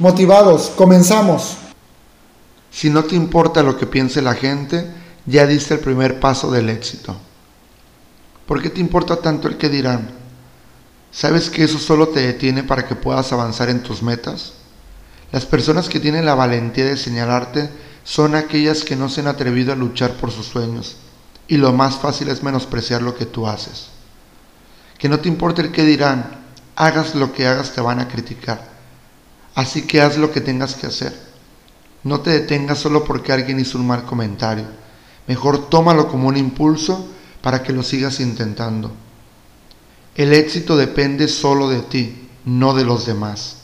Motivados, comenzamos. Si no te importa lo que piense la gente, ya diste el primer paso del éxito. ¿Por qué te importa tanto el que dirán? ¿Sabes que eso solo te detiene para que puedas avanzar en tus metas? Las personas que tienen la valentía de señalarte son aquellas que no se han atrevido a luchar por sus sueños, y lo más fácil es menospreciar lo que tú haces. Que no te importe el que dirán, hagas lo que hagas te van a criticar. Así que haz lo que tengas que hacer. No te detengas solo porque alguien hizo un mal comentario. Mejor tómalo como un impulso para que lo sigas intentando. El éxito depende solo de ti, no de los demás.